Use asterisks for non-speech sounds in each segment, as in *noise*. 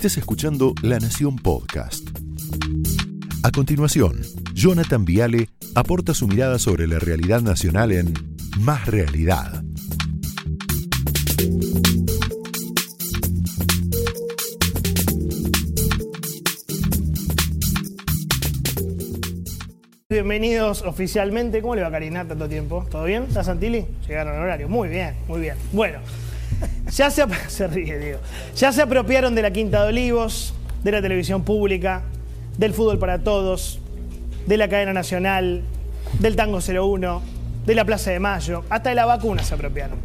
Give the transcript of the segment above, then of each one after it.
Estés escuchando La Nación Podcast. A continuación, Jonathan Viale aporta su mirada sobre la realidad nacional en Más Realidad. Bienvenidos oficialmente. ¿Cómo le va Karina tanto tiempo? ¿Todo bien? ¿Está Santilli? Llegaron al horario. Muy bien, muy bien. Bueno, *laughs* ya se, *laughs* se ríe. Ya se apropiaron de la Quinta de Olivos, de la televisión pública, del fútbol para todos, de la cadena nacional, del Tango 01, de la Plaza de Mayo, hasta de la vacuna se apropiaron.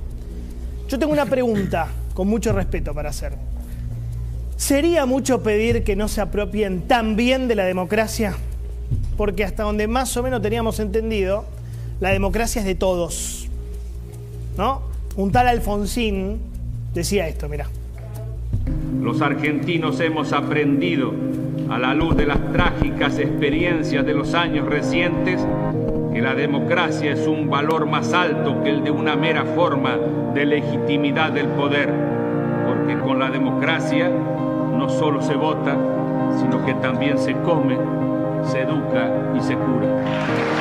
Yo tengo una pregunta con mucho respeto para hacer. ¿Sería mucho pedir que no se apropien tan bien de la democracia? Porque hasta donde más o menos teníamos entendido, la democracia es de todos. ¿No? Un tal Alfonsín decía esto, mira. Los argentinos hemos aprendido, a la luz de las trágicas experiencias de los años recientes, que la democracia es un valor más alto que el de una mera forma de legitimidad del poder, porque con la democracia no solo se vota, sino que también se come, se educa y se cura.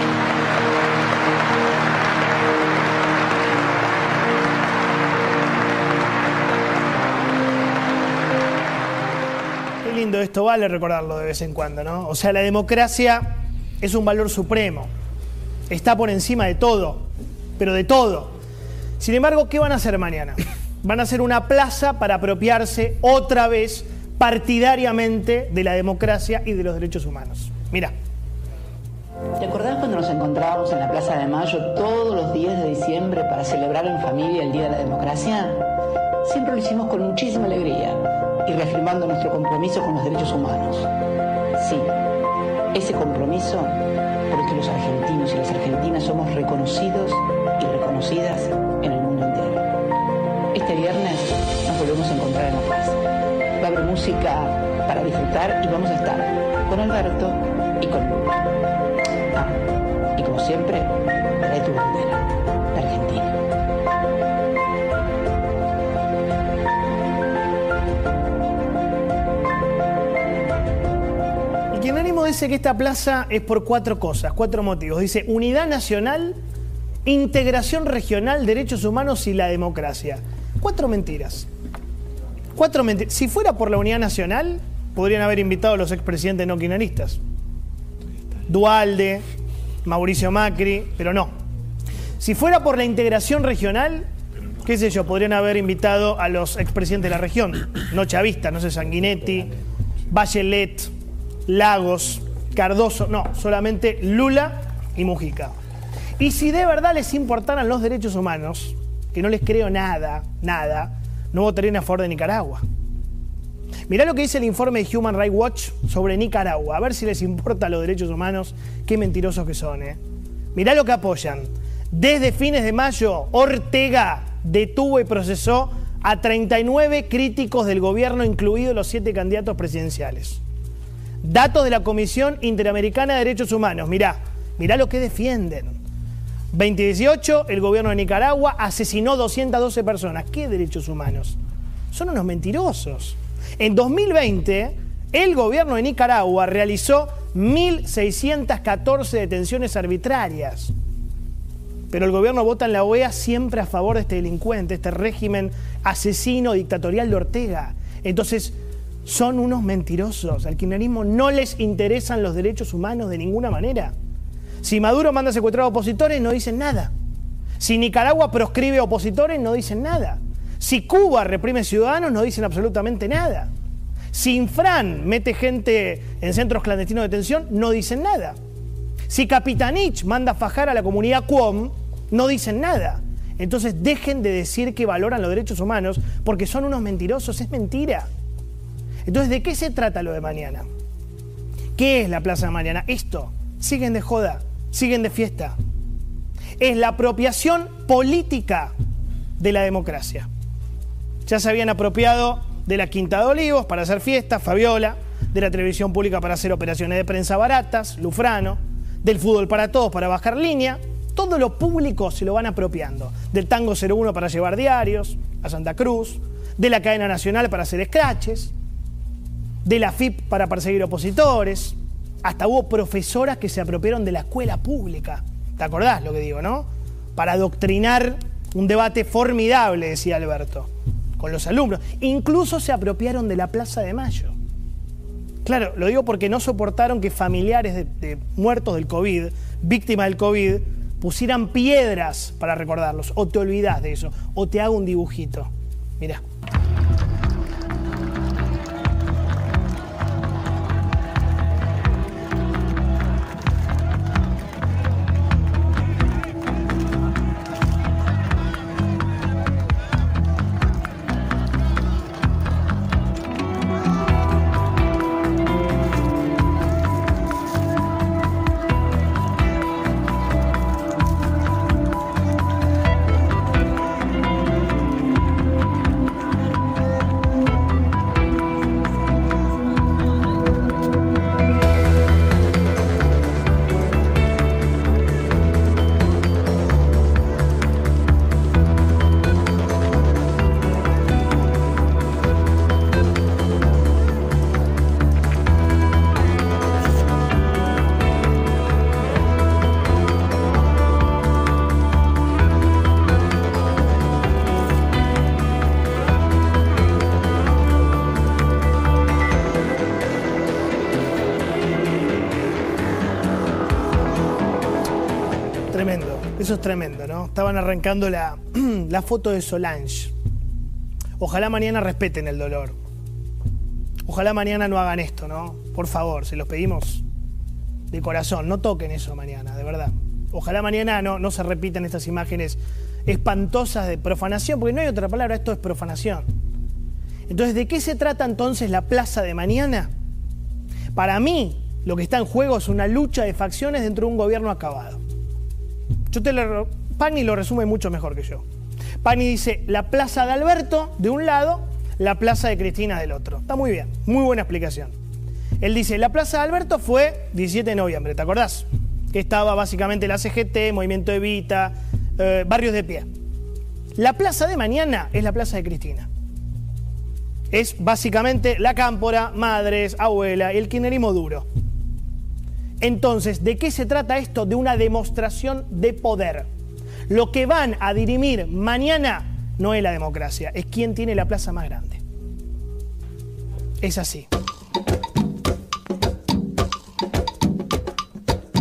Esto, vale recordarlo de vez en cuando, ¿no? O sea, la democracia es un valor supremo. Está por encima de todo, pero de todo. Sin embargo, ¿qué van a hacer mañana? Van a hacer una plaza para apropiarse otra vez partidariamente de la democracia y de los derechos humanos. Mira. ¿Te acordás cuando nos encontrábamos en la Plaza de Mayo todos los días de diciembre para celebrar en familia el Día de la Democracia? Siempre lo hicimos con muchísima alegría y reafirmando nuestro compromiso con los derechos humanos. Sí, ese compromiso por el que los argentinos y las argentinas somos reconocidos y reconocidas en el mundo entero. Este viernes nos volvemos a encontrar en La Paz. Va a haber música para disfrutar y vamos a estar con Alberto y con Lula. Ah, y como siempre, Dice que esta plaza es por cuatro cosas, cuatro motivos. Dice unidad nacional, integración regional, derechos humanos y la democracia. Cuatro mentiras. Cuatro mentiras. Si fuera por la unidad nacional, podrían haber invitado a los expresidentes no kirchneristas. Dualde, Mauricio Macri, pero no. Si fuera por la integración regional, qué sé yo, podrían haber invitado a los expresidentes de la región, no chavistas, no sé, Sanguinetti, Bachelet, Lagos, Cardoso, no, solamente Lula y Mujica. Y si de verdad les importaran los derechos humanos, que no les creo nada, nada, no votarían a favor de Nicaragua. Mirá lo que dice el informe de Human Rights Watch sobre Nicaragua, a ver si les importa los derechos humanos, qué mentirosos que son, ¿eh? Mirá lo que apoyan. Desde fines de mayo, Ortega detuvo y procesó a 39 críticos del gobierno, incluidos los siete candidatos presidenciales. Datos de la Comisión Interamericana de Derechos Humanos. Mirá, mirá lo que defienden. 2018, el gobierno de Nicaragua asesinó 212 personas. ¿Qué derechos humanos? Son unos mentirosos. En 2020, el gobierno de Nicaragua realizó 1.614 detenciones arbitrarias. Pero el gobierno vota en la OEA siempre a favor de este delincuente, este régimen asesino dictatorial de Ortega. Entonces, son unos mentirosos. Al kirchnerismo no les interesan los derechos humanos de ninguna manera. Si Maduro manda a secuestrar a opositores, no dicen nada. Si Nicaragua proscribe a opositores, no dicen nada. Si Cuba reprime ciudadanos, no dicen absolutamente nada. Si Infran mete gente en centros clandestinos de detención, no dicen nada. Si Capitanich manda a fajar a la comunidad Cuom, no dicen nada. Entonces dejen de decir que valoran los derechos humanos porque son unos mentirosos, es mentira. Entonces, ¿de qué se trata lo de mañana? ¿Qué es la Plaza de Mañana? Esto, siguen de joda, siguen de fiesta. Es la apropiación política de la democracia. Ya se habían apropiado de la Quinta de Olivos para hacer fiestas, Fabiola, de la televisión pública para hacer operaciones de prensa baratas, Lufrano, del fútbol para todos para bajar línea. Todo lo público se lo van apropiando. Del Tango 01 para llevar diarios a Santa Cruz, de la cadena nacional para hacer scratches. De la FIP para perseguir opositores, hasta hubo profesoras que se apropiaron de la escuela pública. ¿Te acordás lo que digo, no? Para adoctrinar un debate formidable, decía Alberto, con los alumnos. Incluso se apropiaron de la Plaza de Mayo. Claro, lo digo porque no soportaron que familiares de, muertos del COVID, víctimas del COVID, pusieran piedras para recordarlos. O te olvidas de eso, o te hago un dibujito. Mira. Eso es tremendo, ¿no? Estaban arrancando la, *clears throat* la foto de Solange. Ojalá mañana respeten el dolor. Ojalá mañana no hagan esto, ¿no? Por favor, se los pedimos de corazón. No toquen eso mañana, de verdad. Ojalá mañana no, no se repitan estas imágenes espantosas de profanación, porque no hay otra palabra, esto es profanación. Entonces, ¿de qué se trata entonces la plaza de mañana? Para mí, lo que está en juego es una lucha de facciones dentro de un gobierno acabado. Yo te lo, Pani lo resume mucho mejor que yo. Pani dice la plaza de Alberto de un lado, la plaza de Cristina del otro. Está muy bien, muy buena explicación. Él dice, la plaza de Alberto fue 17 de noviembre, ¿te acordás? Que estaba básicamente la CGT, Movimiento Evita, eh, Barrios de Pie. La plaza de mañana es la plaza de Cristina. Es básicamente la cámpora, madres, abuela y el kirchnerismo duro. Entonces, ¿de qué se trata esto? De una demostración de poder. Lo que van a dirimir mañana no es la democracia, es quién tiene la plaza más grande. Es así.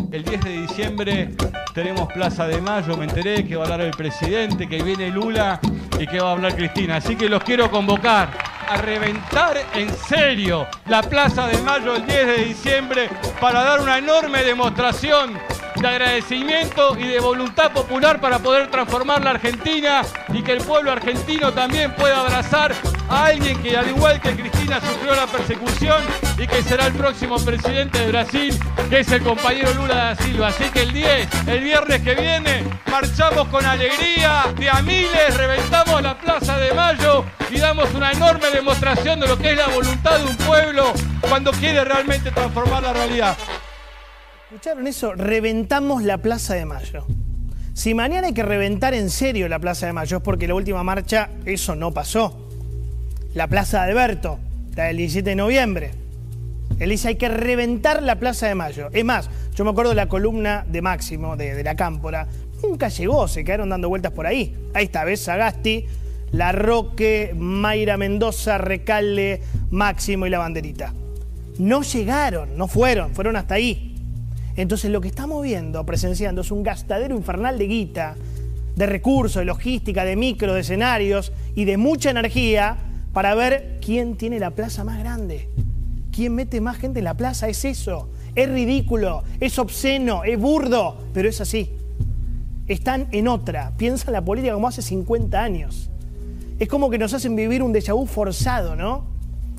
El 10 de diciembre tenemos Plaza de Mayo, me enteré que va a hablar el presidente, que viene Lula y que va a hablar Cristina. Así que los quiero convocar a reventar en serio la Plaza de Mayo el 10 de diciembre para dar una enorme demostración de agradecimiento y de voluntad popular para poder transformar la Argentina y que el pueblo argentino también pueda abrazar a alguien que al igual que Cristina sufrió la persecución y que será el próximo presidente de Brasil, que es el compañero Lula da Silva. Así que el 10, el viernes que viene, marchamos con alegría de a miles, reventamos la Plaza de Mayo y damos una enorme demostración de lo que es la voluntad de un pueblo cuando quiere realmente transformar la realidad. ¿Escucharon eso? Reventamos la Plaza de Mayo. Si mañana hay que reventar en serio la Plaza de Mayo es porque la última marcha eso no pasó. La Plaza de Alberto, la del 17 de noviembre. Él dice hay que reventar la Plaza de Mayo. Es más, yo me acuerdo de la columna de Máximo, de, la Cámpora. Nunca llegó, se quedaron dando vueltas por ahí. Ahí está, ves, Sagasti, La Roque, Mayra Mendoza, Recalde, Máximo y la banderita. No llegaron, no fueron, fueron hasta ahí. Entonces lo que estamos viendo, presenciando, es un gastadero infernal de guita, de recursos, de logística, de micro, de escenarios y de mucha energía para ver quién tiene la plaza más grande. ¿Quién mete más gente en la plaza? Es eso. Es ridículo, es obsceno, es burdo, pero es así. Están en otra. Piensan la política como hace 50 años. Es como que nos hacen vivir un déjà vu forzado, ¿no?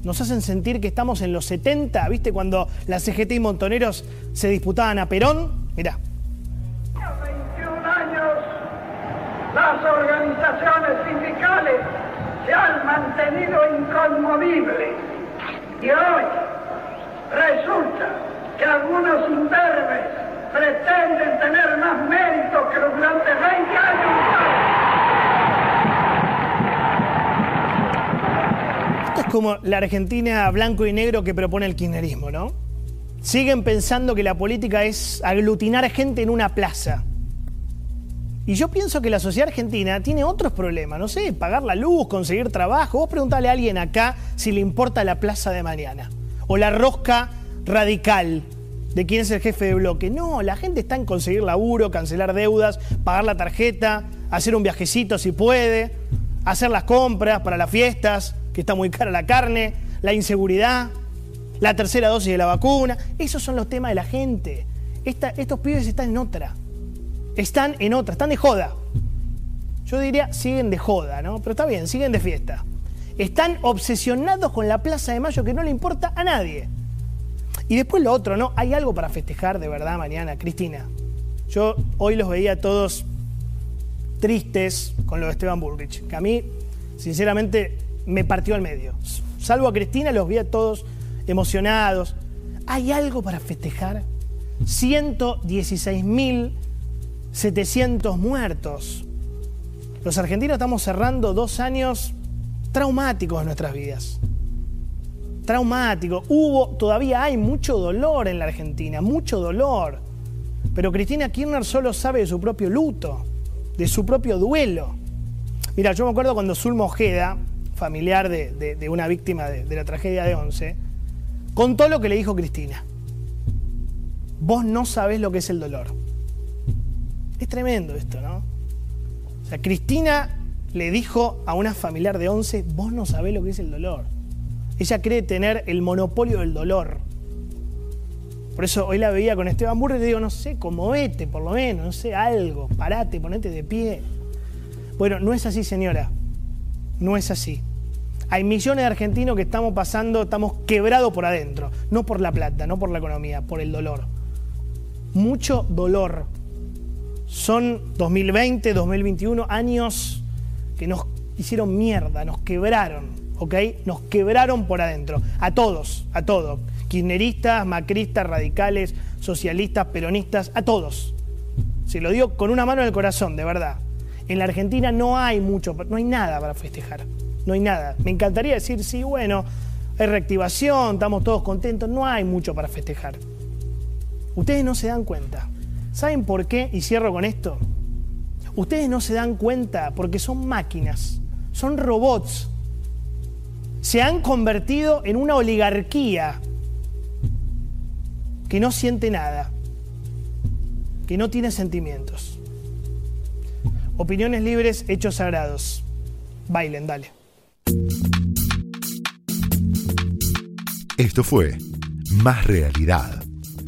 nos hacen sentir que estamos en los 70, ¿viste? Cuando la CGT y Montoneros se disputaban a Perón. Mirá. 21 años, las organizaciones sindicales se han mantenido inconmovibles. Y hoy resulta que algunos imberbes pretenden tener más mérito que los durante 20 años como la Argentina blanco y negro que propone el kirchnerismo, ¿no? Siguen pensando que la política es aglutinar gente en una plaza. Y yo pienso que la sociedad argentina tiene otros problemas, no sé, pagar la luz, conseguir trabajo. Vos preguntale a alguien acá si le importa la plaza de mañana. O la rosca radical de quién es el jefe de bloque. No, la gente está en conseguir laburo, cancelar deudas, pagar la tarjeta, hacer un viajecito si puede, hacer las compras para las fiestas, que está muy cara la carne, la inseguridad, la tercera dosis de la vacuna. Esos son los temas de la gente. estos pibes están en otra están en otra, están de joda. Yo diría, siguen de joda, ¿no? Pero está bien, siguen de fiesta. Están obsesionados con la Plaza de Mayo que no le importa a nadie. Y después lo otro, ¿no? Hay algo para festejar de verdad mañana, Cristina. Yo hoy los veía todos tristes con lo de Esteban Bullrich, que a mí, sinceramente, me partió al medio. Salvo a Cristina, los vi a todos emocionados. ¿Hay algo para festejar? 116 mil 700 muertos. Los argentinos estamos cerrando dos años traumáticos en nuestras vidas. Traumáticos. Hubo, todavía hay mucho dolor en la Argentina, mucho dolor. Pero Cristina Kirchner solo sabe de su propio luto, de su propio duelo. Mira, yo me acuerdo cuando Zulma Ojeda, familiar de, una víctima de, de la tragedia de Once, contó lo que le dijo Cristina. Vos no sabés lo que es el dolor. Es tremendo esto, ¿no? O sea, Cristina le dijo a una familiar de 11, vos no sabés lo que es el dolor. Ella cree tener el monopolio del dolor. Por eso hoy la veía con Esteban Burri y le digo, no sé, vete por lo menos, no sé, algo, parate, ponete de pie. Bueno, no es así, señora. No es así. Hay millones de argentinos que estamos pasando, estamos quebrados por adentro. No por la plata, no por la economía, por el dolor. Mucho dolor son 2020, 2021 años que nos hicieron mierda, nos quebraron, ¿ok? Nos quebraron por adentro. A todos, a todos. Kirchneristas, macristas, radicales, socialistas, peronistas, a todos. Se lo digo con una mano en el corazón, de verdad. En la Argentina no hay mucho, no hay nada para festejar. No hay nada. Me encantaría decir, sí, bueno, hay reactivación, estamos todos contentos. No hay mucho para festejar. Ustedes no se dan cuenta. ¿Saben por qué? Y cierro con esto. Ustedes no se dan cuenta porque son máquinas, son robots. Se han convertido en una oligarquía que no siente nada, que no tiene sentimientos. Opiniones libres, hechos sagrados. Bailen, dale. Esto fue Más Realidad